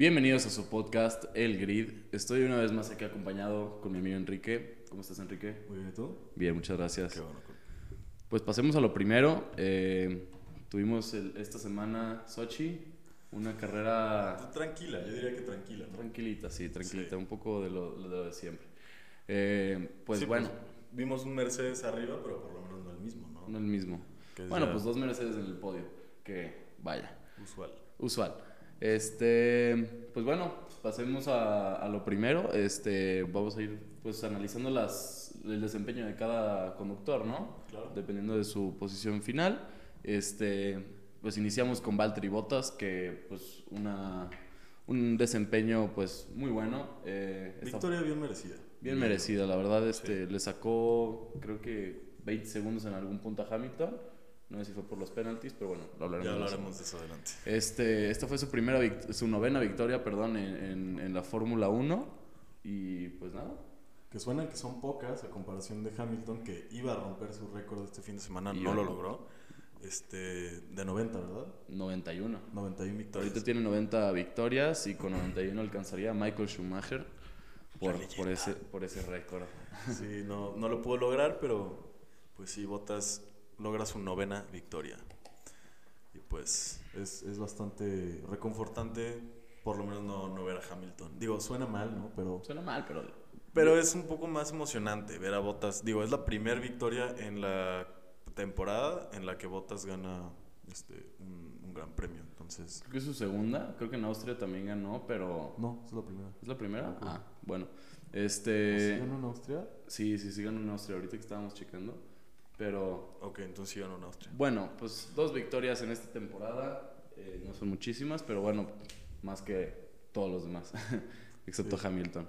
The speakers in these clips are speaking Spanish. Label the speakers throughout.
Speaker 1: Bienvenidos a su podcast El Grid. Estoy una vez más aquí acompañado con mi amigo Enrique. ¿Cómo estás, Enrique?
Speaker 2: Muy bien, ¿y tú?
Speaker 1: Bien, muchas gracias.
Speaker 2: Qué bueno.
Speaker 1: Pues pasemos a lo primero. Eh, tuvimos el- esta semana Sochi, una carrera
Speaker 2: Tranquila, yo diría que tranquila. ¿no?
Speaker 1: tranquilita, sí, tranquilita,
Speaker 2: Sí.
Speaker 1: un poco de lo, de lo de siempre. Eh, pues
Speaker 2: Sí,
Speaker 1: bueno,
Speaker 2: vimos un Mercedes arriba, pero por lo menos no el mismo, ¿no?
Speaker 1: no el mismo. Bueno, pues dos Mercedes en el podio, que vaya.
Speaker 2: Usual.
Speaker 1: Usual. Este, pues bueno, pasemos a, a lo primero. Este, vamos a ir pues analizando las, el desempeño de cada conductor, ¿no?
Speaker 2: Claro.
Speaker 1: Dependiendo de su posición final. Este, pues iniciamos con Valtteri Bottas, que pues una, un desempeño pues muy bueno. Eh, está
Speaker 2: Victoria bien merecida.
Speaker 1: bien merecida, la verdad. Este, le sacó creo que 20 segundos en algún punto a Hamilton. No sé si fue por los penaltis, pero bueno, lo hablaremos.
Speaker 2: Ya hablaremos de eso adelante.
Speaker 1: este, esta fue su primera, su novena victoria, perdón, en, en- en la Fórmula 1. Y pues nada,
Speaker 2: Que suenan que son pocas a comparación de Hamilton, que iba a romper su récord este fin de semana,
Speaker 1: Y
Speaker 2: no lo logró. Este, de 90, ¿verdad?
Speaker 1: 91.
Speaker 2: 91 victorias.
Speaker 1: Ahorita tiene 90 victorias y con 91 alcanzaría a Michael Schumacher por, por ese, por ese récord.
Speaker 2: Sí, no, no lo pudo lograr, pero pues sí, Bottas logra su novena victoria. Y pues es, es bastante reconfortante, por lo menos no, no ver a Hamilton. Digo, suena mal, ¿no? Pero,
Speaker 1: Suena mal, pero
Speaker 2: pero es un poco más emocionante ver a Bottas. Digo, es la primera victoria en la temporada en la que Bottas gana este, un, un gran premio. Entonces,
Speaker 1: creo que es su segunda. Creo que en Austria también ganó, pero...
Speaker 2: no, es la primera.
Speaker 1: ¿Es la primera? Ah, bueno.
Speaker 2: ¿Sí
Speaker 1: Este...
Speaker 2: ganó en Austria?
Speaker 1: Sí, sí, sí ganó en Austria, ahorita que estábamos checando. Pero
Speaker 2: Ok, entonces sí ganó en Austria.
Speaker 1: Bueno, pues dos victorias en esta temporada. eh, no son muchísimas, pero bueno, más que todos los demás, excepto
Speaker 2: Sí.
Speaker 1: Hamilton.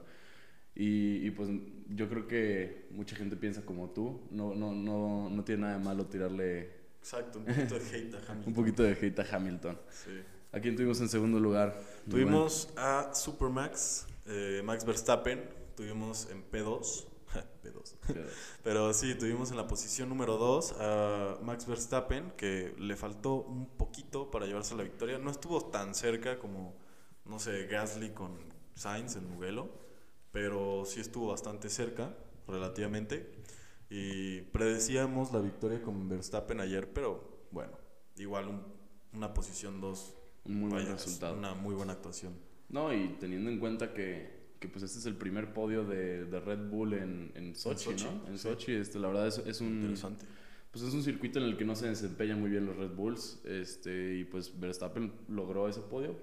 Speaker 1: Y, y, pues yo creo que mucha gente piensa como tú. No, no, no, no tiene nada de malo tirarle
Speaker 2: Exacto, un poquito de hate a Hamilton.
Speaker 1: un poquito de hate a Hamilton.
Speaker 2: Sí.
Speaker 1: ¿A quién tuvimos en segundo lugar?
Speaker 2: Tuvimos a Supermax, eh, Max Verstappen, tuvimos en P2, P2.
Speaker 1: bueno.
Speaker 2: Pero sí, tuvimos en la posición número 2 a Max Verstappen, que le faltó un poquito para llevarse la victoria. No estuvo tan cerca como, no sé, Gasly con Sainz en Mugello, pero sí estuvo bastante cerca, relativamente. Y predecíamos la victoria con Verstappen ayer, pero bueno, igual un- una posición 2
Speaker 1: Un muy buen
Speaker 2: Vaya, es
Speaker 1: resultado.
Speaker 2: Una muy buena actuación.
Speaker 1: No, y teniendo en cuenta que, que pues este es el primer podio de, de Red Bull en, en Sochi,
Speaker 2: Sochi,
Speaker 1: ¿no? En
Speaker 2: sí.
Speaker 1: Sochi, este, la verdad es, es un...
Speaker 2: Interesante.
Speaker 1: Pues es un circuito en el que no se desempeñan muy bien los Red Bulls. Este, y pues Verstappen logró ese podio.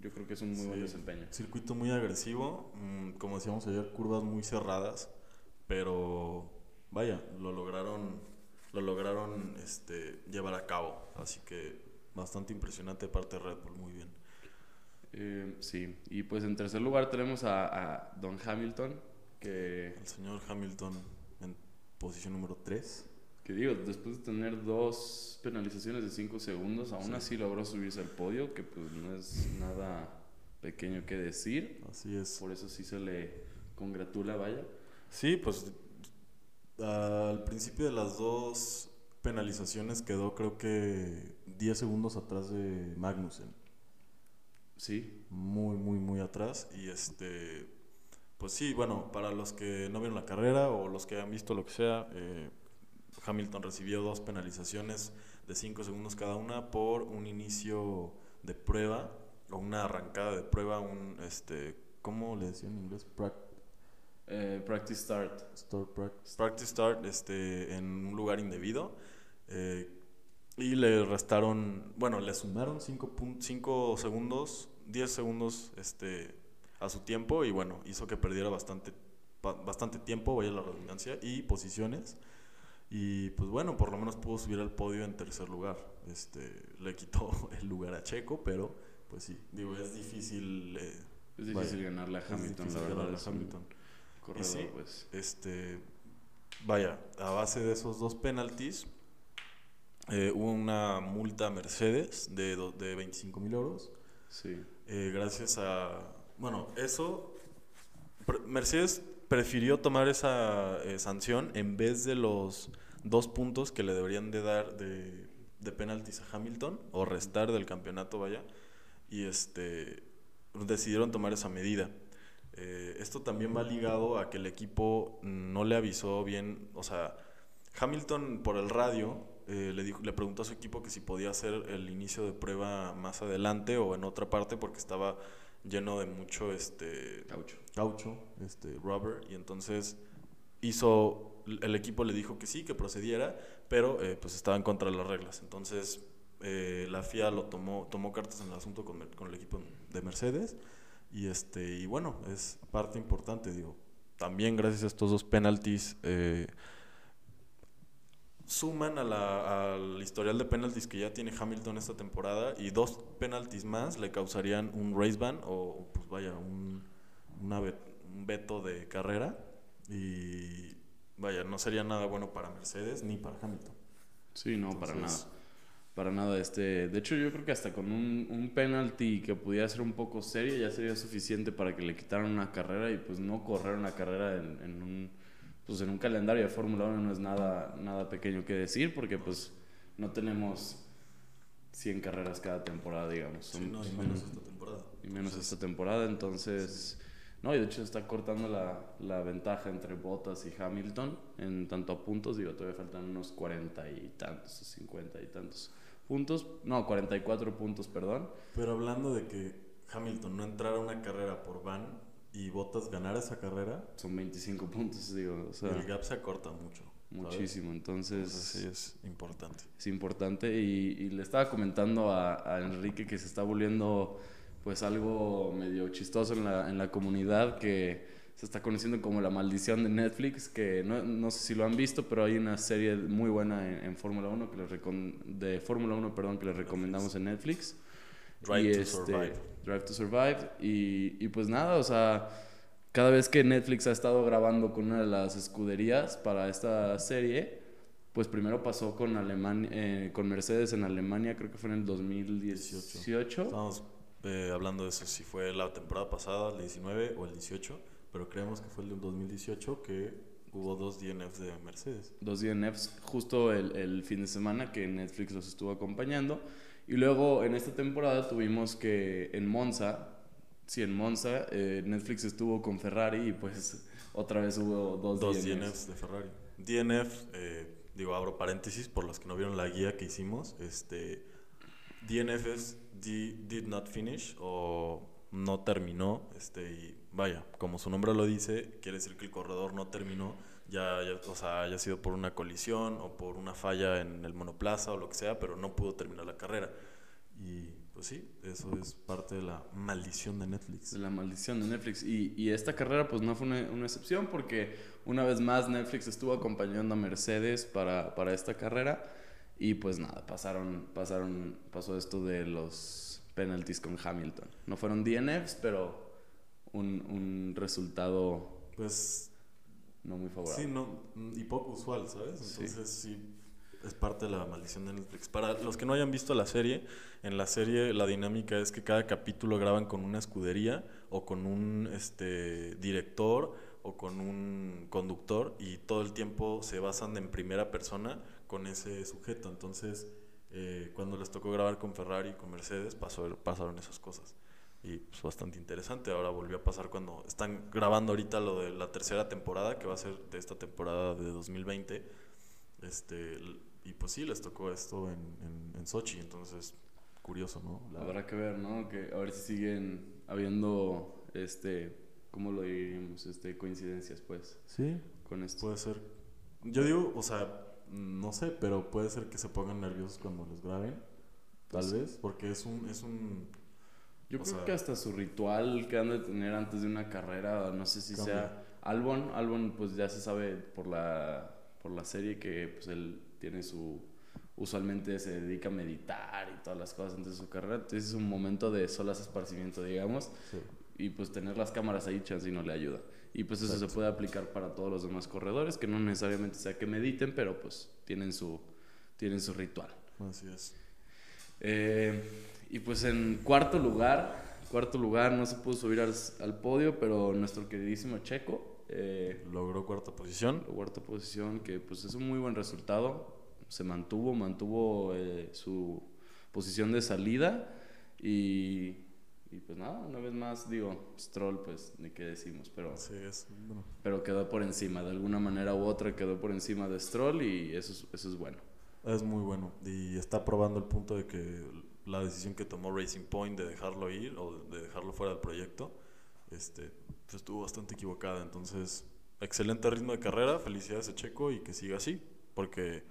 Speaker 1: Yo creo que es un muy buen desempeño.
Speaker 2: Circuito muy agresivo, mm, como decíamos ayer, curvas muy cerradas, pero vaya, lo lograron, lo lograron este, llevar a cabo. Así que bastante impresionante de parte de Red Bull, muy bien.
Speaker 1: Eh, sí, y pues en tercer lugar tenemos a, a Don Hamilton, que,
Speaker 2: El señor Hamilton en posición número 3.
Speaker 1: que digo, después de tener dos penalizaciones de 5 segundos, aún
Speaker 2: Sí.
Speaker 1: así logró subirse al podio, que pues no es nada pequeño que decir.
Speaker 2: Así es.
Speaker 1: Por eso sí se le congratula, vaya.
Speaker 2: Sí, pues al principio de las dos penalizaciones quedó creo que 10 segundos atrás de Magnussen.
Speaker 1: Sí,
Speaker 2: muy, muy, muy atrás. Y este, pues sí, bueno, para los que no vieron la carrera o los que han visto lo que sea, eh, Hamilton recibió dos penalizaciones de 5 segundos cada una por un inicio de prueba o una arrancada de prueba, un, este, ¿cómo le decía en inglés? Prac-
Speaker 1: eh, practice start.
Speaker 2: start practice. Practice start este, en un lugar indebido. eh, y le restaron, bueno, le sumaron 5 segundos, 10 segundos este, a su tiempo y bueno, hizo que perdiera bastante, ba- bastante tiempo, vaya la redundancia, y posiciones. Y pues bueno, por lo menos pudo subir al podio en tercer lugar. Este, le quitó el lugar a Checo, pero pues sí, digo, es difícil. eh,
Speaker 1: Es difícil
Speaker 2: Vaya,
Speaker 1: ganarle a
Speaker 2: es
Speaker 1: Hamilton,
Speaker 2: difícil
Speaker 1: la verdad.
Speaker 2: ganarle a
Speaker 1: es un
Speaker 2: Hamilton.
Speaker 1: corredor,
Speaker 2: sí.
Speaker 1: pues.
Speaker 2: Este, vaya, a base de esos dos penaltis, eh, hubo una multa a Mercedes de, de 25 mil euros.
Speaker 1: Sí.
Speaker 2: eh, gracias a. Bueno, eso. Mercedes prefirió tomar esa eh, sanción en vez de los dos puntos que le deberían de dar de, de penaltis a Hamilton o restar del campeonato, vaya. Y este decidieron tomar esa medida. Eh, esto también va ligado a que el equipo no le avisó bien, o sea, Hamilton por el radio eh, le, dijo, le preguntó a su equipo que si podía hacer el inicio de prueba más adelante o en otra parte porque estaba lleno de mucho este
Speaker 1: Caucho.
Speaker 2: caucho, este rubber y entonces hizo el equipo le dijo que sí, que procediera, pero eh, pues estaba en contra de las reglas. Entonces eh, la FIA lo tomó tomó cartas en el asunto con, con el equipo de Mercedes y este y bueno, es parte importante, digo. También gracias a estos dos penalties eh, suman a la, al historial de penalties que ya tiene Hamilton esta temporada y dos penalties más le causarían un race ban o pues vaya un, una vet- un veto de carrera y vaya no sería nada bueno para Mercedes ni para Hamilton.
Speaker 1: Sí, no, para nada. Para nada. Este, de hecho, yo creo que hasta con un, un penalty que pudiera ser un poco serio ya sería suficiente para que le quitaran una carrera y pues no correr una carrera en, en un pues en un calendario de Fórmula 1 no es nada nada pequeño que decir porque pues no tenemos 100 carreras cada temporada, digamos.
Speaker 2: Sí, no, y
Speaker 1: son-
Speaker 2: menos esta temporada.
Speaker 1: y menos esta temporada, entonces... No, y de hecho está cortando la, la ventaja entre Bottas y Hamilton en tanto a puntos, digo, todavía faltan unos 40 y tantos, o 50 y tantos puntos, no, 44 puntos, perdón.
Speaker 2: Pero hablando de que Hamilton no entrara a una carrera por van y Bottas ganara esa carrera,
Speaker 1: Son 25 puntos, digo, o sea,
Speaker 2: el gap se acorta mucho.
Speaker 1: muchísimo, entonces...
Speaker 2: Entonces sí es importante.
Speaker 1: es importante y, y le estaba comentando a, a Enrique que se está volviendo pues algo medio chistoso en la, en la comunidad que se está conociendo como la maldición de Netflix que no, no sé si lo han visto pero hay una serie muy buena en, en Fórmula 1 que les de Fórmula 1 perdón que les recomendamos en Netflix
Speaker 2: Drive
Speaker 1: y
Speaker 2: to
Speaker 1: este,
Speaker 2: Survive.
Speaker 1: Drive to Survive. Y, y pues nada, o sea, cada vez que Netflix ha estado grabando con una de las escuderías para esta serie, pues primero pasó con Alemania, eh, con Mercedes en Alemania, creo que fue en el 2018.
Speaker 2: Estamos eh, hablando de eso, si fue la temporada pasada, el 19 o el 18, pero creemos que fue el del 2018 que hubo dos DNFs de Mercedes.
Speaker 1: Dos DNFs justo el, el fin de semana que Netflix los estuvo acompañando. Y luego en esta temporada tuvimos que en Monza, sí, en Monza, eh, Netflix estuvo con Ferrari y pues otra vez hubo dos,
Speaker 2: Dos
Speaker 1: DNFs.
Speaker 2: DNFs de Ferrari. DNF, eh, digo, abro paréntesis por los que no vieron la guía que hicimos. Este, DNF es di- did not finish o no terminó. Este, y vaya, como su nombre lo dice, quiere decir que el corredor no terminó. Ya, ya, o sea, haya sido por una colisión o por una falla en el monoplaza o lo que sea, pero no pudo terminar la carrera. Y pues sí, eso es parte de la maldición de Netflix.
Speaker 1: de la maldición de Netflix. Y, y esta carrera pues no fue una, una excepción porque una vez más Netflix estuvo acompañando a Mercedes para, para esta carrera y pues nada, pasaron, pasaron, pasó esto de los penalties con Hamilton. No fueron DNFs, pero un, un resultado
Speaker 2: Pues
Speaker 1: no muy favorable.
Speaker 2: Sí, no, mm, y poco usual, ¿sabes?
Speaker 1: Sí.
Speaker 2: Entonces sí. es parte de la maldición de Netflix. Para los que no hayan visto la serie, en la serie la dinámica es que cada capítulo graban con una escudería o con un este director o con un conductor y todo el tiempo se basan en primera persona con ese sujeto. Entonces, eh, cuando les tocó grabar con Ferrari y con Mercedes, pasó, pasaron esas cosas. Y pues bastante interesante. Ahora volvió a pasar cuando están grabando ahorita lo de la tercera temporada, que va a ser de esta temporada de 2020. Este, y pues sí, les tocó esto en, en, en Sochi. Entonces, curioso, ¿no? La-
Speaker 1: Habrá que ver, ¿no? Que a ver si siguen habiendo, este, ¿cómo lo diríamos? Este, coincidencias, pues,
Speaker 2: Sí,
Speaker 1: con esto.
Speaker 2: puede ser. Yo digo, o sea, no sé, pero puede ser que se pongan nerviosos cuando los graben. Tal
Speaker 1: Pues-
Speaker 2: vez, porque es un, es un
Speaker 1: Yo
Speaker 2: O
Speaker 1: creo
Speaker 2: sea-
Speaker 1: que hasta su ritual que han de tener antes de una carrera, no sé si
Speaker 2: Cambia.
Speaker 1: sea Albon, Albon pues ya se sabe por la por la serie que pues él tiene su usualmente se dedica a meditar y todas las cosas antes de su carrera, entonces es un momento de solas esparcimiento, digamos,
Speaker 2: sí.
Speaker 1: y pues tener las cámaras ahí chance y no le ayuda. Y pues eso se puede aplicar para todos los demás corredores, que no necesariamente sea que mediten, pero pues tienen su tienen su ritual.
Speaker 2: Así es.
Speaker 1: Eh, y pues en cuarto lugar, cuarto lugar no se pudo subir al, al podio, pero nuestro queridísimo Checo, eh,
Speaker 2: Logró cuarta posición.
Speaker 1: cuarta posición, que pues es un muy buen resultado, se mantuvo, mantuvo eh, su posición de salida y, y pues nada, una vez más, digo, Stroll, pues ni qué decimos, pero,
Speaker 2: Sí, es. Bueno,
Speaker 1: pero quedó por encima, de alguna manera u otra quedó por encima de Stroll y eso es, eso es bueno.
Speaker 2: es muy bueno. Y está probando el punto de que la decisión que tomó Racing Point de dejarlo ir o de dejarlo fuera del proyecto, este, pues estuvo bastante equivocada. Entonces, excelente ritmo de carrera. Felicidades a Checo y que siga así. Porque,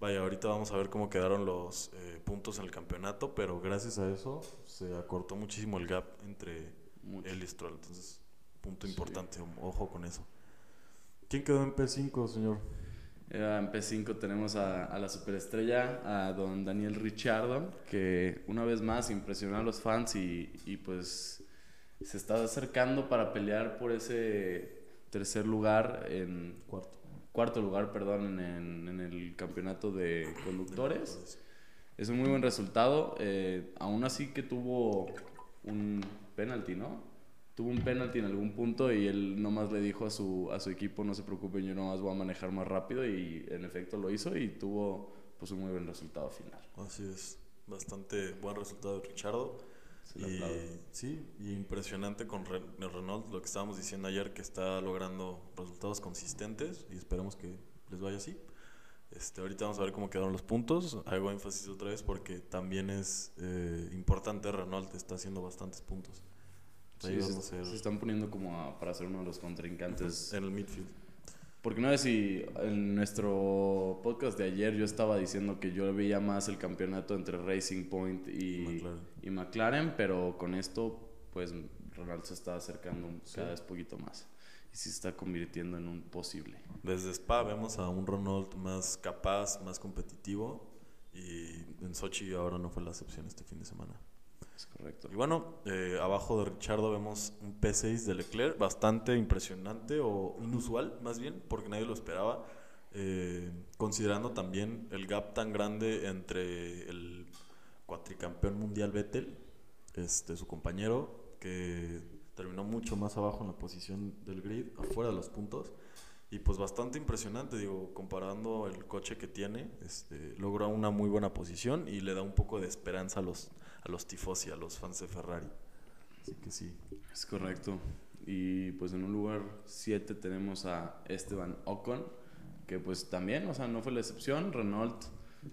Speaker 2: vaya, ahorita vamos a ver cómo quedaron los eh, puntos en el campeonato. Pero gracias a eso se acortó muchísimo el gap entre
Speaker 1: Mucho.
Speaker 2: él y Stroll. Entonces, punto
Speaker 1: Sí.
Speaker 2: importante. Ojo con eso. ¿Quién quedó en P5, señor?
Speaker 1: En P5 tenemos a, a la superestrella, a don Daniel Richardo, que una vez más impresionó a los fans y, y pues se está acercando para pelear por ese tercer lugar, en
Speaker 2: Cuarto.
Speaker 1: cuarto lugar, perdón, en, en- en el campeonato de conductores. Es un muy buen resultado, eh, aún así que tuvo un penalti, ¿no? Tuvo un penalti en algún punto y él nomás le dijo a su, a su equipo, no se preocupen, yo nomás voy a manejar más rápido y en efecto lo hizo y tuvo pues un muy buen resultado final.
Speaker 2: Así es. Bastante buen resultado de Richardo.
Speaker 1: Se
Speaker 2: Y, sí, y impresionante con Re- Renault, lo que estábamos diciendo ayer, que está logrando resultados consistentes y esperemos que les vaya así. Este, ahorita vamos a ver cómo quedaron los puntos. Hago énfasis otra vez porque también es eh, importante. Renault está haciendo bastantes puntos.
Speaker 1: Sí, se, se están poniendo como a- para ser uno de los contrincantes.
Speaker 2: en el midfield.
Speaker 1: Porque no sé si en nuestro podcast de ayer yo estaba diciendo que yo veía más el campeonato entre Racing Point y
Speaker 2: McLaren.
Speaker 1: y McLaren, pero con esto pues Ronald se está acercando
Speaker 2: Sí.
Speaker 1: cada vez poquito más y se está convirtiendo en un posible.
Speaker 2: Desde Spa vemos a un Renault más capaz, más competitivo. Y en Sochi ahora no fue la excepción este fin de semana.
Speaker 1: Es correcto.
Speaker 2: Y bueno, eh, abajo de Richardo vemos un P6 de Leclerc, bastante impresionante o inusual más bien, porque nadie lo esperaba, eh, considerando también el gap tan grande entre el cuatricampeón mundial Vettel, este, su compañero, que terminó mucho más abajo en la posición del grid, afuera de los puntos. Y pues bastante impresionante, digo, comparando el coche que tiene, este, logra una muy buena posición y le da un poco de esperanza a los, a los tifosi, a los fans de Ferrari. Así que sí.
Speaker 1: Es correcto. Y pues en un lugar 7 tenemos a Esteban Ocon, que pues también, o sea, no fue la excepción. Renault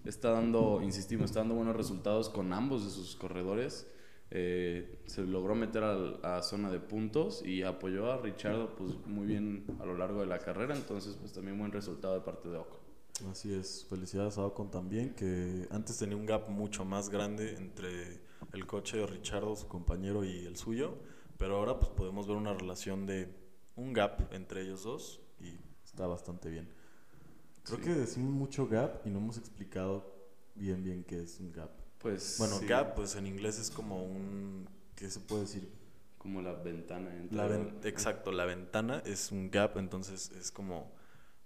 Speaker 1: está dando, insistimos, está dando buenos resultados con ambos de sus corredores. Eh, se logró meter al- a, zona de puntos y apoyó a Richardo pues muy bien a lo largo de la carrera. Entonces pues también buen resultado de parte de Ocon.
Speaker 2: Así es, felicidades a Ocon también, que antes tenía un gap mucho más grande entre el coche de Richardo, su compañero, y el suyo, pero ahora pues podemos ver una relación de un gap entre ellos dos y está bastante bien. Creo
Speaker 1: Sí.
Speaker 2: que decimos mucho gap y no hemos explicado bien bien qué es un gap.
Speaker 1: Pues
Speaker 2: Bueno,
Speaker 1: sí,
Speaker 2: gap pues en inglés es como un ¿qué se puede decir?
Speaker 1: como la ventana entre
Speaker 2: La ven- exacto, la ventana es un gap, entonces es como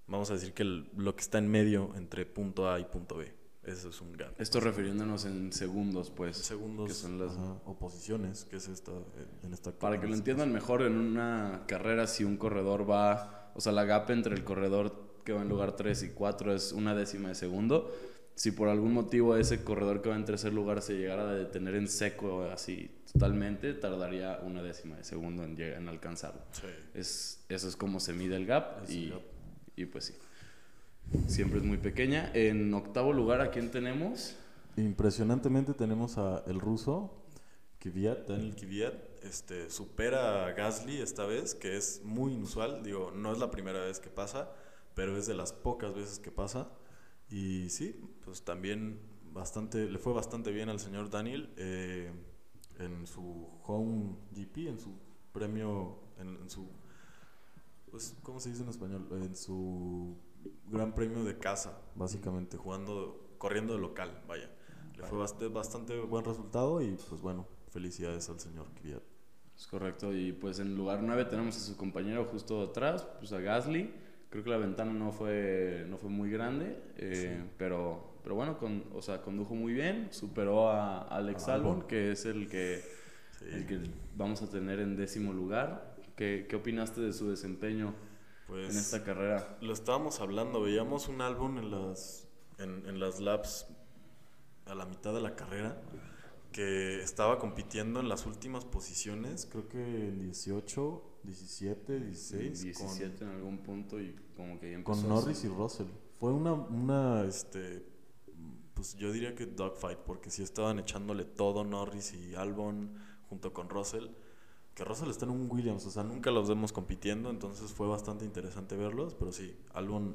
Speaker 2: vamos a decir que el- lo que está en medio entre punto A y punto B. Eso es un gap.
Speaker 1: Esto refiriéndonos en segundos, pues.
Speaker 2: segundos
Speaker 1: que son las-
Speaker 2: ajá, o posiciones, que es esta eh, en esta
Speaker 1: Para que lo
Speaker 2: en
Speaker 1: entiendan mejor, en una carrera, si un corredor va, o sea, la gap entre el corredor que va en lugar 3 y 4 es una décima de segundo. Si por algún motivo ese corredor que va en tercer lugar se llegara a detener en seco así totalmente, tardaría una décima de segundo en, en alcanzarlo.
Speaker 2: Sí.
Speaker 1: Es, eso es como se mide el gap
Speaker 2: Es el
Speaker 1: y,
Speaker 2: gap.
Speaker 1: y pues sí. Siempre es muy pequeña. En octavo lugar, ¿a quién tenemos?
Speaker 2: Impresionantemente tenemos a el ruso Kvyat, Daniel Kvyat, este supera a Gasly esta vez, que es muy inusual, digo, no es la primera vez que pasa, pero es de las pocas veces que pasa. Y sí, pues también bastante le fue bastante bien al señor Daniel eh, en su home GP, en su premio en, en su pues, ¿cómo se dice en español? En su gran premio de casa, básicamente, jugando, corriendo de local, vaya. Le fue bastante, bastante buen resultado y pues bueno, felicidades al señor Kvyat.
Speaker 1: Es correcto, y pues en lugar 9 tenemos a su compañero justo atrás, pues a Gasly. Creo que la ventana no fue, no fue muy grande, eh, pero, pero bueno, con, o sea, condujo muy bien, superó a Alex
Speaker 2: A
Speaker 1: Albon, que es el que,
Speaker 2: Sí.
Speaker 1: el que vamos a tener en décimo lugar. ¿Qué, qué opinaste de su desempeño
Speaker 2: Pues
Speaker 1: en esta carrera?
Speaker 2: lo estábamos hablando, veíamos un álbum en las, en, en las laps a la mitad de la carrera que estaba compitiendo en las últimas posiciones, creo que en 18, 17, 16.
Speaker 1: 17 en algún punto y como que ya
Speaker 2: con,
Speaker 1: empezó
Speaker 2: con Norris y Russell. Fue una, una, este, pues yo diría que dogfight, porque sí estaban echándole todo Norris y Albon junto con Russell. Que Russell está en un Williams, o sea, nunca los vemos compitiendo, entonces fue bastante interesante verlos, pero sí, Albon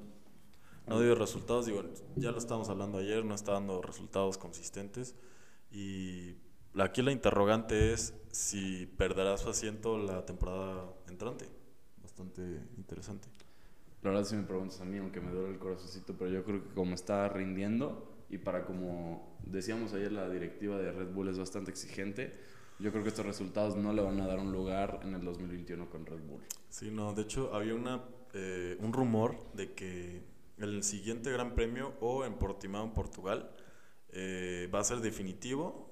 Speaker 2: no dio resultados, digo, ya lo estábamos hablando ayer, no está dando resultados consistentes. Y aquí la interrogante es si perderá su asiento la temporada entrante. Bastante interesante.
Speaker 1: La verdad si me preguntas a mí, aunque me duele el corazoncito, pero yo creo que como está rindiendo y para como decíamos ayer, la directiva de Red Bull es bastante exigente, yo creo que estos resultados no le van a dar un lugar en el 2021 con Red Bull.
Speaker 2: Sí, no, de hecho había una, eh, un rumor de que el siguiente Gran Premio o en Portimao, en Portugal, eh, va a ser definitivo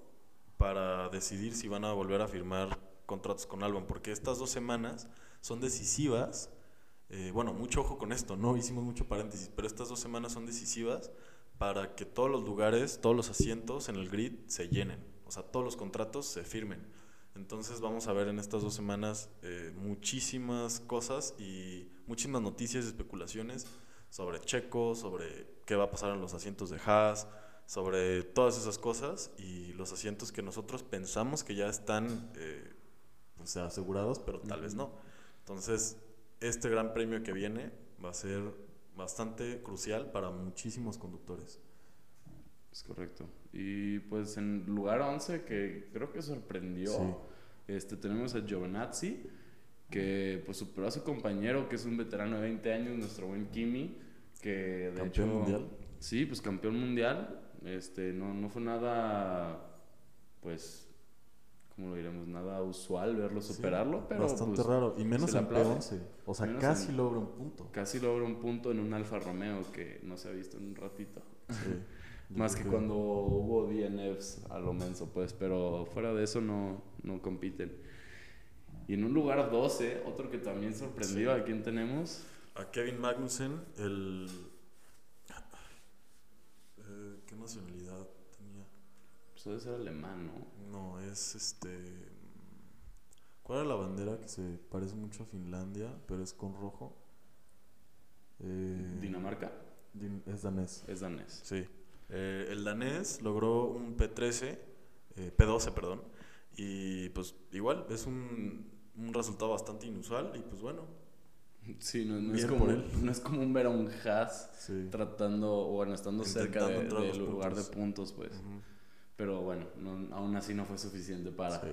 Speaker 2: para decidir si van a volver a firmar contratos con Albon, porque estas dos semanas son decisivas. eh, bueno, mucho ojo con esto, no hicimos mucho paréntesis, pero estas dos semanas son decisivas para que todos los lugares, todos los asientos en el grid se llenen, o sea, todos los contratos se firmen. Entonces vamos a ver en estas dos semanas eh, muchísimas cosas y muchísimas noticias y especulaciones sobre Checo, sobre qué va a pasar en los asientos de Haas, sobre todas esas cosas y los asientos que nosotros pensamos que ya están eh, o sea, asegurados, pero tal vez no. Entonces, este gran premio que viene va a ser bastante crucial para muchísimos conductores.
Speaker 1: Es correcto. Y pues en lugar 11, que creo que sorprendió,
Speaker 2: Sí.
Speaker 1: este, tenemos a Giovinazzi, que pues superó a su compañero, que es un veterano de 20 años, nuestro buen Kimi, que de
Speaker 2: Campeón
Speaker 1: hecho...
Speaker 2: mundial.
Speaker 1: Sí, pues campeón mundial. Este, no, no fue nada, pues, ¿cómo lo diremos? Nada usual verlo
Speaker 2: Sí,
Speaker 1: superarlo, pero
Speaker 2: bastante
Speaker 1: pues,
Speaker 2: raro. Y menos
Speaker 1: se
Speaker 2: en
Speaker 1: aplaude.
Speaker 2: P11. O sea,
Speaker 1: Menos
Speaker 2: casi
Speaker 1: en-
Speaker 2: logra un punto.
Speaker 1: casi logra un punto en un Alfa Romeo que no se ha visto en un ratito.
Speaker 2: Sí.
Speaker 1: Más que cuando hubo DNFs a lo menso, pues, pero fuera de eso no, no compiten. Y en un lugar 12, otro que también sorprendió,
Speaker 2: Sí.
Speaker 1: ¿a quién tenemos?
Speaker 2: A Kevin Magnussen, el... eh, ¿Qué nacionalidad tenía?
Speaker 1: Pues debe ser alemán, ¿no?
Speaker 2: No, es este... ¿Cuál era la bandera que se parece mucho a Finlandia, pero es con rojo? Eh,
Speaker 1: Dinamarca
Speaker 2: din- es danés.
Speaker 1: es danés.
Speaker 2: Sí. Eh, el danés logró un P13, eh, P12, perdón, y pues igual es un, un resultado bastante inusual y pues bueno,
Speaker 1: Sí, no, no es como,
Speaker 2: él.
Speaker 1: no es como un ver Haas
Speaker 2: sí.
Speaker 1: tratando, o bueno, estando cerca
Speaker 2: Intentando
Speaker 1: de-
Speaker 2: entrar a
Speaker 1: del lugar de
Speaker 2: puntos.
Speaker 1: pues. Pero bueno, no- aún así no fue suficiente para...
Speaker 2: Sí,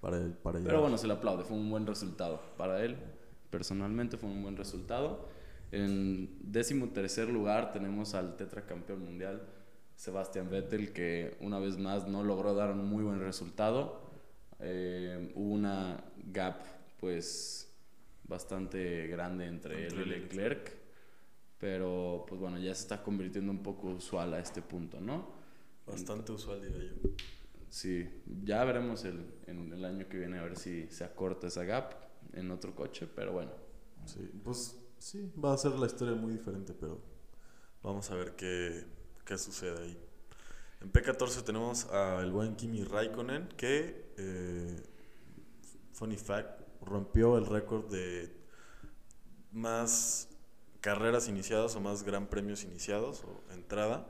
Speaker 2: para, para
Speaker 1: Pero bueno, se le aplaude, fue un buen resultado. Para él, personalmente, fue un buen resultado. En décimo tercer lugar tenemos al tetracampeón mundial, Sebastian Vettel, que una vez más no logró dar un muy buen resultado. Eh, hubo una gap, pues, bastante grande entre él
Speaker 2: Entre
Speaker 1: y
Speaker 2: él y
Speaker 1: Leclerc. Pero, pues bueno, ya se está convirtiendo un poco usual a este punto, ¿no?
Speaker 2: Bastante usual, diría yo.
Speaker 1: Sí, ya veremos el, en el año que viene a ver si se acorta esa gap en otro coche, pero bueno.
Speaker 2: Sí, pues sí, va a ser la historia muy diferente, pero vamos a ver qué, qué sucede ahí. En P14 tenemos al buen Kimi Raikkonen que, eh, funny fact, rompió el récord de más carreras iniciadas o más gran premios iniciados o entrada.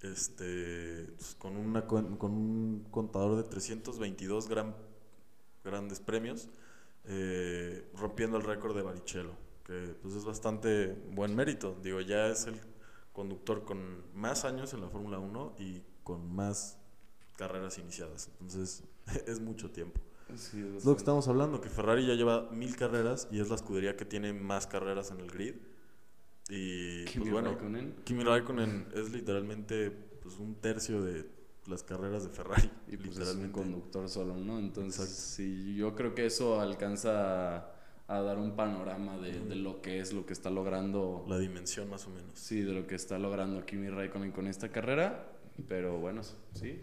Speaker 2: Este, pues, con, una, con, un contador de 322 gran, grandes premios, eh, rompiendo el récord de Barrichello, que pues es bastante buen mérito. Digo, ya es el conductor con más años en la Fórmula 1 y con más carreras iniciadas. Entonces, es mucho tiempo.
Speaker 1: Sí,
Speaker 2: Es lo que estamos hablando, que Ferrari ya lleva mil carreras y es la escudería que tiene más carreras en el grid. Y
Speaker 1: Kimi
Speaker 2: pues bueno,
Speaker 1: Raikkonen.
Speaker 2: Kimi Raikkonen es literalmente pues, un tercio de las carreras de Ferrari.
Speaker 1: Y pues es un
Speaker 2: literalmente.
Speaker 1: conductor solo, ¿no? Entonces,
Speaker 2: Exacto.
Speaker 1: sí, yo creo que eso alcanza a, dar un panorama de, de lo que es, lo que está logrando,
Speaker 2: La dimensión más o menos.
Speaker 1: sí, de lo que está logrando Kimi Raikkonen con esta carrera. Pero bueno, sí,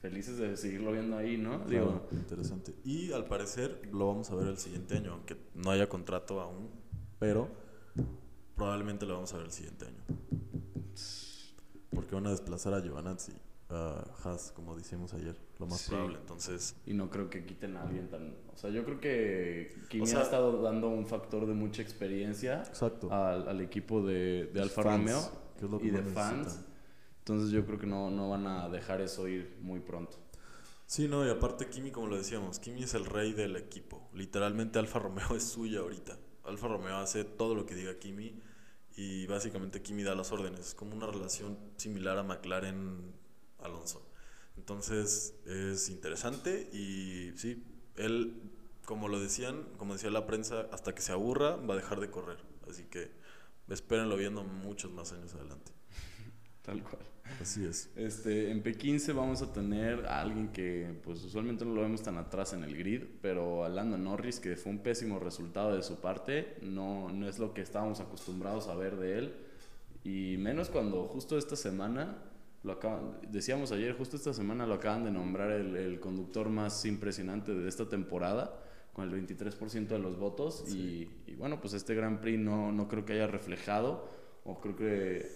Speaker 1: felices de seguirlo viendo ahí, ¿no?
Speaker 2: Claro,
Speaker 1: Digo,
Speaker 2: interesante. Y al parecer lo vamos a ver el siguiente año, aunque no haya contrato aún, pero probablemente lo vamos a ver el siguiente año. Porque van a desplazar a Giovanazzi a Haas, como decíamos ayer, lo más
Speaker 1: Sí.
Speaker 2: probable. Entonces,
Speaker 1: Y no creo que quiten a alguien tan... O sea, yo creo que Kimi
Speaker 2: O sea-
Speaker 1: ha estado dando un factor de mucha experiencia
Speaker 2: exacto.
Speaker 1: al, al equipo de, de Alfa
Speaker 2: fans,
Speaker 1: Romeo
Speaker 2: que es lo que
Speaker 1: y de fans.
Speaker 2: necesitan.
Speaker 1: Entonces yo creo que no, no van a dejar eso ir muy pronto.
Speaker 2: Sí, no, y aparte Kimi, como lo decíamos, Kimi es el rey del equipo. Literalmente Alfa Romeo es suya ahorita. Alfa Romeo hace todo lo que diga Kimi y básicamente Kimi da las órdenes. Es como una relación similar a McLaren Alonso. Entonces es interesante y sí, él, como lo decían, como decía la prensa, hasta que se aburra va a dejar de correr. Así que espérenlo viendo muchos más años adelante.
Speaker 1: Tal cual.
Speaker 2: Así es.
Speaker 1: Este, en P15 vamos a tener a alguien que pues usualmente no lo vemos tan atrás en el grid, pero a Lando Norris, que fue un pésimo resultado de su parte, no, no es lo que estábamos acostumbrados a ver de él. Y menos cuando justo esta semana, lo acaban, decíamos ayer, justo esta semana lo acaban de nombrar el, el conductor más impresionante de esta temporada, con el 23% de los votos. Y, y bueno, pues este Grand Prix no, no creo que haya reflejado, o creo que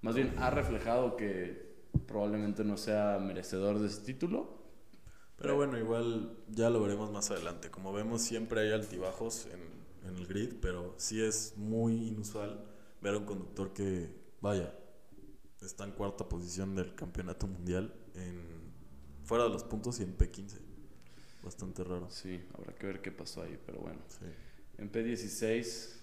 Speaker 1: más bien ha reflejado que probablemente no sea merecedor de ese título.
Speaker 2: Pero bueno, igual ya lo veremos más adelante. Como vemos, siempre hay altibajos en, en el grid, pero sí es muy inusual ver a un conductor que, vaya, está en cuarta posición del campeonato mundial, en, fuera de los puntos y en P15. Bastante raro.
Speaker 1: Sí, habrá que ver qué pasó ahí, pero bueno.
Speaker 2: Sí.
Speaker 1: En P16,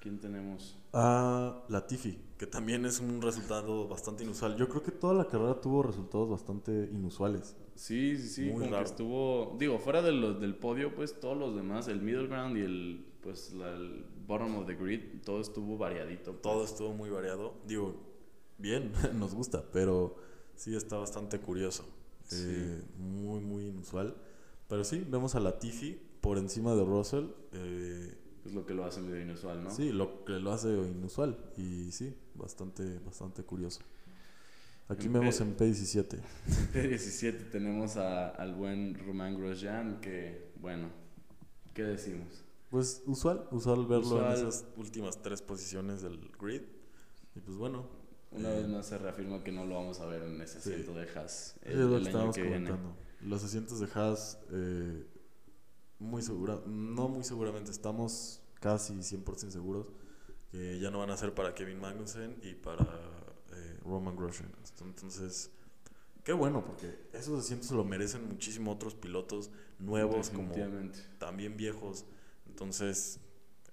Speaker 1: ¿quién tenemos?
Speaker 2: A Latifi, que también es un resultado bastante inusual. Yo creo que toda la carrera tuvo resultados bastante inusuales.
Speaker 1: Sí, sí, sí,
Speaker 2: Muy raro.
Speaker 1: estuvo, digo, fuera de los, del podio, pues todos los demás, el middle ground y el, pues, la- el bottom of the grid, todo estuvo variadito. pues.
Speaker 2: Todo estuvo muy variado. Digo, bien, nos gusta, pero sí está bastante curioso.
Speaker 1: Sí.
Speaker 2: Eh, muy, muy inusual. Pero sí, vemos a Latifi por encima de Russell. eh,
Speaker 1: Es lo que lo hace medio inusual, ¿no?
Speaker 2: Sí, lo que lo hace inusual. Y sí, bastante, bastante curioso. Aquí
Speaker 1: En
Speaker 2: vemos
Speaker 1: P-
Speaker 2: en P17.
Speaker 1: En P17 tenemos a- al buen Romain Grosjean, que, bueno, ¿qué decimos?
Speaker 2: Pues usual, usual verlo
Speaker 1: Usual.
Speaker 2: en esas últimas tres posiciones del grid. Y pues bueno,
Speaker 1: Una
Speaker 2: Eh,
Speaker 1: vez más se reafirma que no lo vamos a ver en ese
Speaker 2: Sí.
Speaker 1: asiento de Haas
Speaker 2: es
Speaker 1: el,
Speaker 2: lo que estábamos
Speaker 1: que viene.
Speaker 2: comentando. Los asientos de Haas, eh, muy segura, no muy seguramente, estamos casi 100% seguros que ya no van a ser para Kevin Magnussen y para eh, Roman Grosjean. Entonces, qué bueno, porque esos asientos lo merecen muchísimo otros pilotos nuevos, como también viejos. Entonces,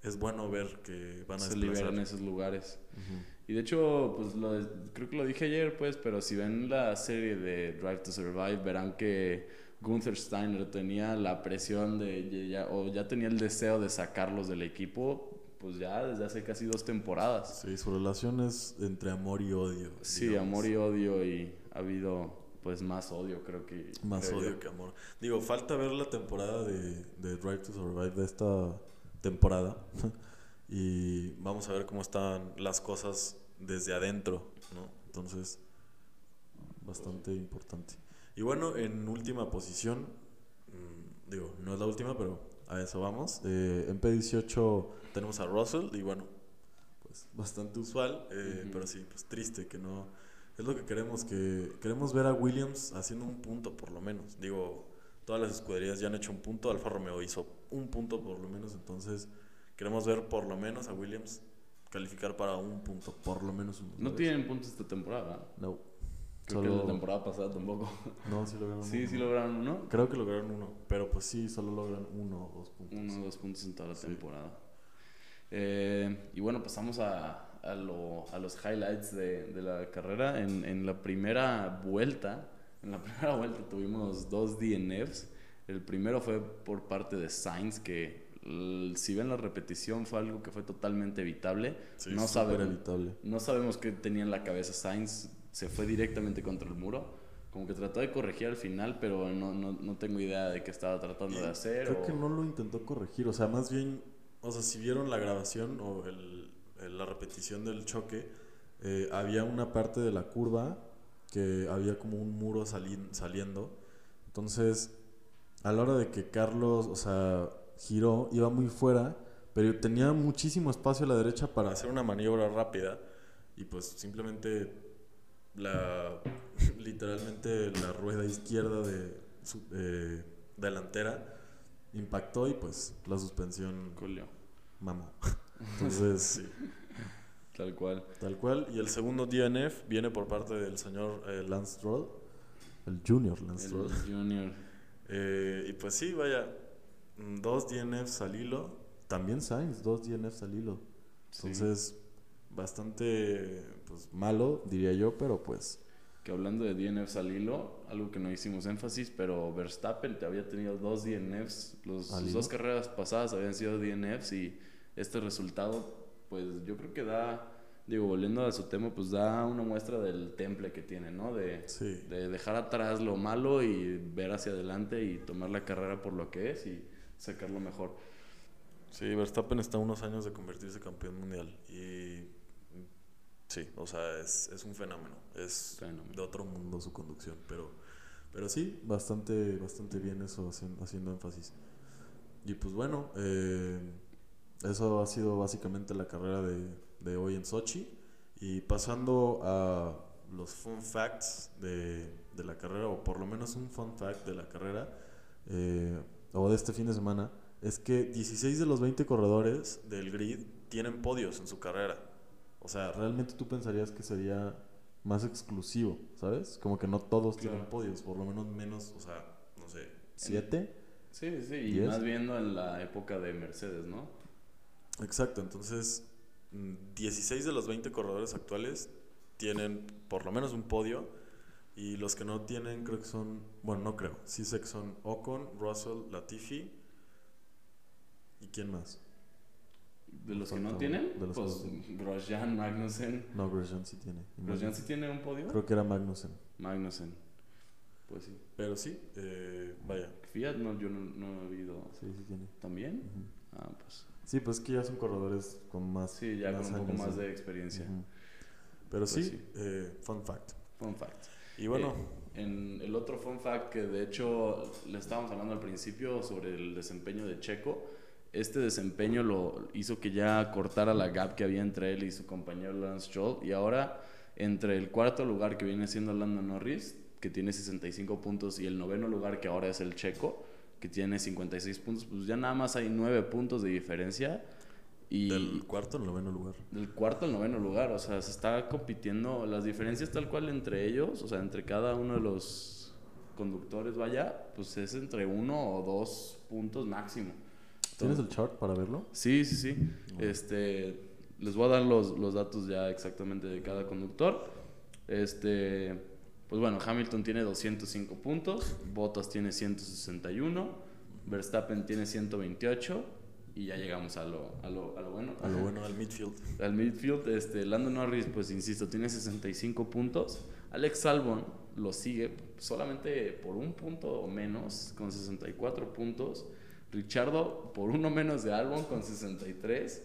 Speaker 2: es bueno ver que van a
Speaker 1: se liberan esos lugares.
Speaker 2: Ujú.
Speaker 1: Y de hecho, pues lo de- creo que lo dije ayer, pues, pero si ven la serie de Drive to Survive, verán que Gunther Steiner tenía la presión de, ya- o ya tenía el deseo de sacarlos del equipo, pues ya desde hace casi dos temporadas.
Speaker 2: Sí, su relación es entre amor y odio.
Speaker 1: Sí,
Speaker 2: digamos.
Speaker 1: amor y odio y ha habido pues más odio creo que
Speaker 2: Más
Speaker 1: creo
Speaker 2: odio
Speaker 1: yo.
Speaker 2: que amor. Digo, falta ver la temporada de, de Drive to Survive de esta temporada. y vamos a ver cómo están las cosas desde adentro, ¿no? Entonces, bastante importante. Y bueno, en última posición, mm, digo, no es la última, pero a eso vamos. Eh, en P18 tenemos a Russell y bueno, pues bastante usual, eh,
Speaker 1: Ujú.
Speaker 2: pero sí, pues triste que no... Es lo que queremos, que queremos ver a Williams haciendo un punto por lo menos. Digo, todas las escuderías ya han hecho un punto, Alfa Romeo hizo un punto por lo menos, entonces queremos ver por lo menos a Williams calificar para un punto, por lo menos uno.
Speaker 1: No
Speaker 2: ¿sabes?
Speaker 1: tienen puntos esta temporada.
Speaker 2: No.
Speaker 1: Creo que
Speaker 2: Solo-
Speaker 1: la temporada pasada tampoco.
Speaker 2: No, sí lograron
Speaker 1: sí,
Speaker 2: uno.
Speaker 1: sí lograron uno.
Speaker 2: Creo que lograron uno, pero pues sí, solo logran uno o dos puntos.
Speaker 1: Uno o dos puntos en toda la
Speaker 2: Sí.
Speaker 1: temporada. Eh, y bueno, pasamos a, a, lo- a los highlights de, de la carrera. En, en la primera vuelta, en la primera vuelta tuvimos dos DNFs. El primero fue por parte de Sainz, que si ven la repetición fue algo que fue totalmente evitable.
Speaker 2: Sí,
Speaker 1: no, sabemos,
Speaker 2: evitable.
Speaker 1: no sabemos qué tenía en la cabeza Sainz. Se fue directamente contra el muro. Como que trató de corregir al final, pero no, no, no tengo idea de qué estaba tratando de hacer.
Speaker 2: Creo
Speaker 1: o-
Speaker 2: que no lo intentó corregir, o sea, más bien, o sea, si vieron la grabación o el, el- la repetición del choque, eh, había una parte de la curva que había como un muro sali- saliendo. Entonces, a la hora de que Carlos, o sea, giró, iba muy fuera, pero tenía muchísimo espacio a la derecha para hacer una maniobra rápida y pues simplemente la, literalmente la rueda izquierda de su eh, delantera impactó y pues la suspensión
Speaker 1: Colio.
Speaker 2: mamó. Entonces, sí.
Speaker 1: Tal cual.
Speaker 2: Tal cual. Y el segundo DNF viene por parte del señor eh, Lance Stroll, el Junior Lance
Speaker 1: El
Speaker 2: Stroll.
Speaker 1: Junior.
Speaker 2: Eh, y pues sí, vaya, dos DNFs al hilo. También Sainz, dos DNFs al hilo.
Speaker 1: Sí.
Speaker 2: Entonces, bastante pues malo, diría yo, pero pues
Speaker 1: Que hablando de DNFs al hilo, algo que no hicimos énfasis, pero Verstappen te había tenido dos DNFs. Los,
Speaker 2: ¿Al
Speaker 1: sus
Speaker 2: hilo?
Speaker 1: dos carreras pasadas habían sido DNFs y este resultado, pues yo creo que da, digo, volviendo a su tema, pues da una muestra del temple que tiene, ¿no? De,
Speaker 2: sí.
Speaker 1: de dejar atrás lo malo y ver hacia adelante y tomar la carrera por lo que es y sacar lo mejor.
Speaker 2: Sí, Verstappen está a unos años de convertirse campeón mundial. Y sí, o sea, es, es un fenómeno. Es
Speaker 1: Fenómeno.
Speaker 2: de otro mundo su conducción. Pero, pero sí, bastante, bastante bien eso, haciendo, haciendo énfasis. Y pues bueno, eh, eso ha sido básicamente la carrera de, de hoy en Sochi. Y pasando a los fun facts de, de la carrera, o por lo menos un fun fact de la carrera, eh, o de este fin de semana, es que 16 de los 20 corredores del grid tienen podios en su carrera. O sea, realmente tú pensarías que sería más exclusivo, ¿sabes? Como que no todos tienen podios, por lo menos menos, o sea, no sé, 7.
Speaker 1: Sí, sí, y
Speaker 2: ¿Diez?
Speaker 1: más viendo en la época de Mercedes, ¿no?
Speaker 2: Exacto, entonces mm, 16 de los 20 corredores actuales tienen por lo menos un podio y los que no tienen creo que son, bueno, no creo, sí sé que son Ocon, Russell, Latifi y quién más.
Speaker 1: De los que no tienen,
Speaker 2: de los que
Speaker 1: pues
Speaker 2: no
Speaker 1: Grosjean, Magnussen.
Speaker 2: No, Grosjean sí tiene.
Speaker 1: ¿Grosjean sí tiene un podio?
Speaker 2: Creo que era Magnussen.
Speaker 1: Magnussen. Pues sí.
Speaker 2: Pero sí, eh, vaya.
Speaker 1: Fiat no, yo no, no he habido.
Speaker 2: Sí, sí tiene.
Speaker 1: ¿También? Ah, pues.
Speaker 2: Sí, pues que ya son corredores con más.
Speaker 1: Sí, ya con un poco
Speaker 2: años,
Speaker 1: más de experiencia.
Speaker 2: Pero
Speaker 1: Pues
Speaker 2: sí,
Speaker 1: sí.
Speaker 2: eh, fun fact.
Speaker 1: Fun fact.
Speaker 2: Y bueno,
Speaker 1: Eh, en el otro fun fact que de hecho le estábamos hablando al principio sobre el desempeño de Checo, este desempeño lo hizo que ya cortara la gap que había entre él y su compañero Lance Stroll y ahora entre el cuarto lugar que viene siendo Lando Norris, que tiene 65 puntos, y el noveno lugar que ahora es el Checo, que tiene 56 puntos, pues ya nada más hay 9 puntos de diferencia. Y
Speaker 2: del cuarto al noveno lugar.
Speaker 1: del cuarto al noveno lugar, o sea, se está compitiendo las diferencias tal cual entre ellos, o sea, entre cada uno de los conductores, vaya, pues es entre uno o dos puntos máximo.
Speaker 2: ¿Tienes el chart para verlo?
Speaker 1: Sí, sí, sí. Este, les voy a dar los, los datos ya exactamente de cada conductor. Este, pues bueno, Hamilton tiene 205 puntos, Bottas tiene 161, Verstappen tiene 128 y ya llegamos a lo, a lo, a lo bueno.
Speaker 2: A lo bueno al midfield.
Speaker 1: Al midfield, este, Lando Norris, pues insisto, tiene 65 puntos. Alex Albon lo sigue solamente por un punto o menos, con 64 puntos. Richardo por uno menos de Albon, con 63.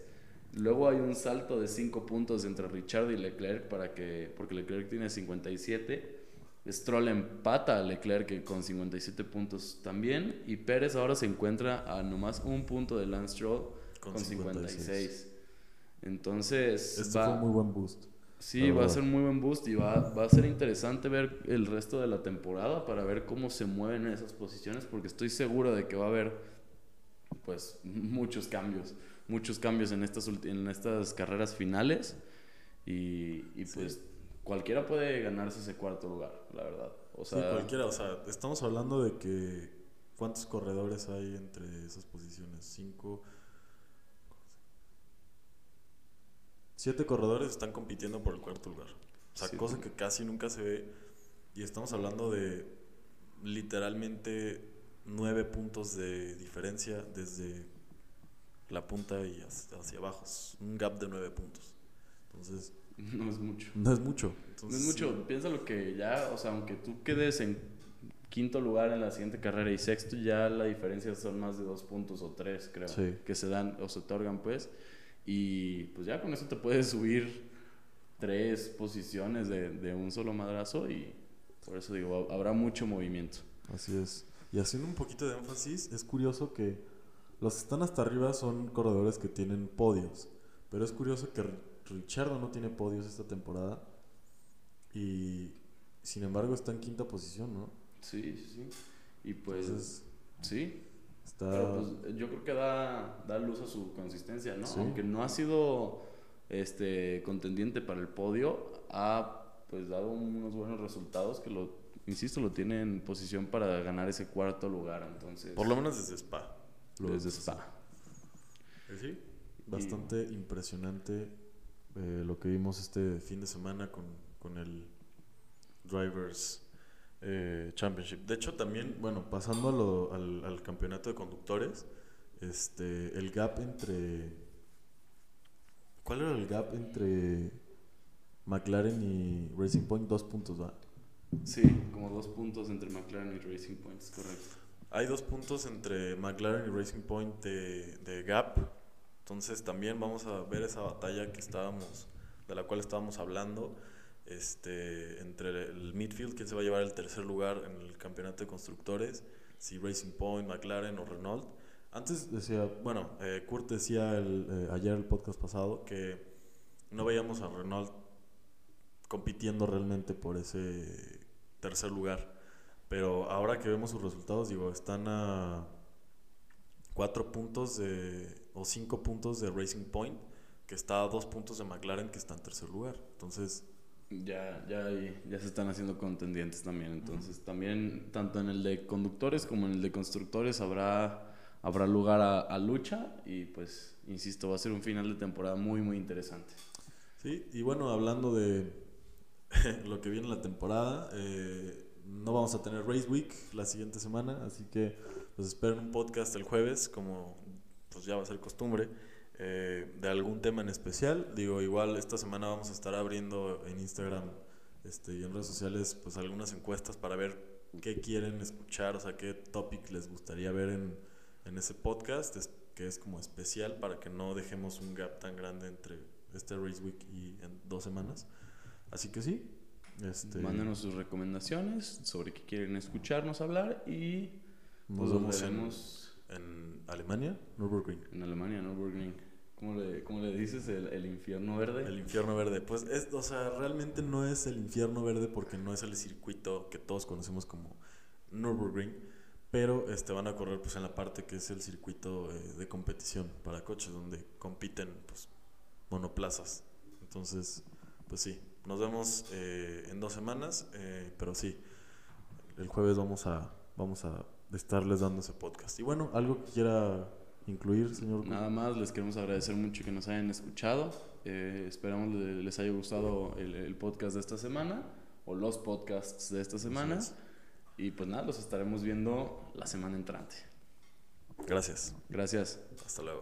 Speaker 1: Luego hay un salto de 5 puntos entre Richardo y Leclerc, para que, porque Leclerc tiene 57. Stroll empata a Leclerc con 57 puntos también. Y Pérez ahora se encuentra a nomás un punto de Lance Stroll
Speaker 2: Con
Speaker 1: con,
Speaker 2: 56.
Speaker 1: 56. Entonces,
Speaker 2: Este
Speaker 1: va-
Speaker 2: fue un muy buen boost.
Speaker 1: sí, va a ser un muy buen boost y va, va a ser interesante ver el resto de la temporada para ver cómo se mueven esas posiciones, porque estoy seguro de que va a haber pues muchos cambios, muchos cambios en estas, en estas carreras finales y, y,
Speaker 2: Sí.
Speaker 1: Cualquiera puede ganarse ese cuarto lugar, la verdad. O
Speaker 2: Sí,
Speaker 1: sea,
Speaker 2: cualquiera, o sea, estamos hablando de que ¿cuántos corredores hay entre esas posiciones? Cinco. Siete corredores están compitiendo por el cuarto lugar. O sea,
Speaker 1: Sí.
Speaker 2: cosa que casi nunca se ve. Y estamos hablando de literalmente nueve puntos de diferencia desde la punta y hacia, hacia abajo. Un gap de nueve puntos. Entonces,
Speaker 1: no es mucho.
Speaker 2: no es mucho.
Speaker 1: No es mucho,
Speaker 2: sí.
Speaker 1: piensa lo que ya, o sea, aunque tú quedes en quinto lugar en la siguiente carrera y sexto, ya la diferencia son más de dos puntos o tres, creo,
Speaker 2: Sí.
Speaker 1: que se dan o se otorgan, pues. Y pues ya con eso te puedes subir tres posiciones de, de un solo madrazo y por eso digo, habrá mucho movimiento.
Speaker 2: Así es. Y haciendo un poquito de énfasis, es curioso que los que están hasta arriba son corredores que tienen podios. Pero es curioso que Richardo no tiene podios esta temporada. Y sin embargo está en quinta posición, ¿no?
Speaker 1: Sí, sí, sí. Y pues,
Speaker 2: Entonces,
Speaker 1: sí.
Speaker 2: está...
Speaker 1: Pero pues yo creo que da, da luz a su consistencia, ¿no?
Speaker 2: Sí.
Speaker 1: Aunque no ha sido este contendiente para el podio, ha pues dado unos buenos resultados que lo, insisto, lo tiene en posición para ganar ese cuarto lugar. Entonces,
Speaker 2: por lo menos desde Spa.
Speaker 1: Desde Spa.
Speaker 2: Sí. Bastante impresionante eh, lo que vimos este fin de semana con, con el Drivers eh, Championship. De hecho, también, bueno, pasando a lo- al, al campeonato de conductores, este, el gap entre... ¿Cuál era el gap entre McLaren y Racing Point? Dos puntos, ¿va?
Speaker 1: Sí, como dos puntos entre McLaren y Racing Points, correcto.
Speaker 2: Hay dos puntos entre McLaren y Racing Point de, de gap. Entonces también vamos a ver esa batalla que estábamos, de la cual estábamos hablando, este, entre el midfield, quién se va a llevar el tercer lugar en el campeonato de constructores, si Racing Point, McLaren o Renault. Antes decía, bueno, eh, Kurt decía el, eh, ayer el podcast pasado que no veíamos a Renault compitiendo realmente por ese tercer lugar. Pero ahora que vemos sus resultados, digo, están a cuatro puntos de, o cinco puntos de Racing Point, que está a dos puntos de McLaren, que está en tercer lugar. Entonces,
Speaker 1: Ya, ya, ya se están haciendo contendientes también. Entonces, también, tanto en el de conductores como en el de constructores, habrá, habrá lugar a, a lucha. Y pues, insisto, va a ser un final de temporada muy, muy interesante.
Speaker 2: sí, y bueno, hablando de lo que viene en la temporada, eh, no vamos a tener Race Week la siguiente semana, así que pues esperen un podcast el jueves, como pues ya va a ser costumbre, eh, de algún tema en especial. Digo, igual esta semana vamos a estar abriendo en Instagram este, y en redes sociales pues algunas encuestas para ver qué quieren escuchar, o sea, qué topic les gustaría ver en, en ese podcast, es- que es como especial para que no dejemos un gap tan grande entre este Race Week y en dos semanas. Así que sí. Este,
Speaker 1: Mándenos sus recomendaciones sobre qué quieren escucharnos hablar. Y
Speaker 2: nos
Speaker 1: pues,
Speaker 2: vemos en,
Speaker 1: veremos
Speaker 2: en Alemania, Nürburgring.
Speaker 1: en Alemania, Nürburgring. ¿Cómo le, cómo le dices? El, el infierno verde.
Speaker 2: El infierno verde. Pues es, o sea, realmente no es el infierno verde porque no es el circuito que todos conocemos como Nürburgring, pero este van a correr pues en la parte que es el circuito eh, de competición para coches donde compiten pues monoplazas. Entonces, pues sí, nos vemos eh, en dos semanas, eh, pero sí, el jueves vamos a vamos a estarles dando ese podcast. Y bueno, algo que quiera incluir, señor.
Speaker 1: Nada más, les queremos agradecer mucho que nos hayan escuchado. Eh, esperamos le- les haya gustado el, el podcast de esta semana o los podcasts de esta semana. Y pues nada, los estaremos viendo la semana entrante.
Speaker 2: Gracias.
Speaker 1: Gracias.
Speaker 2: Hasta luego.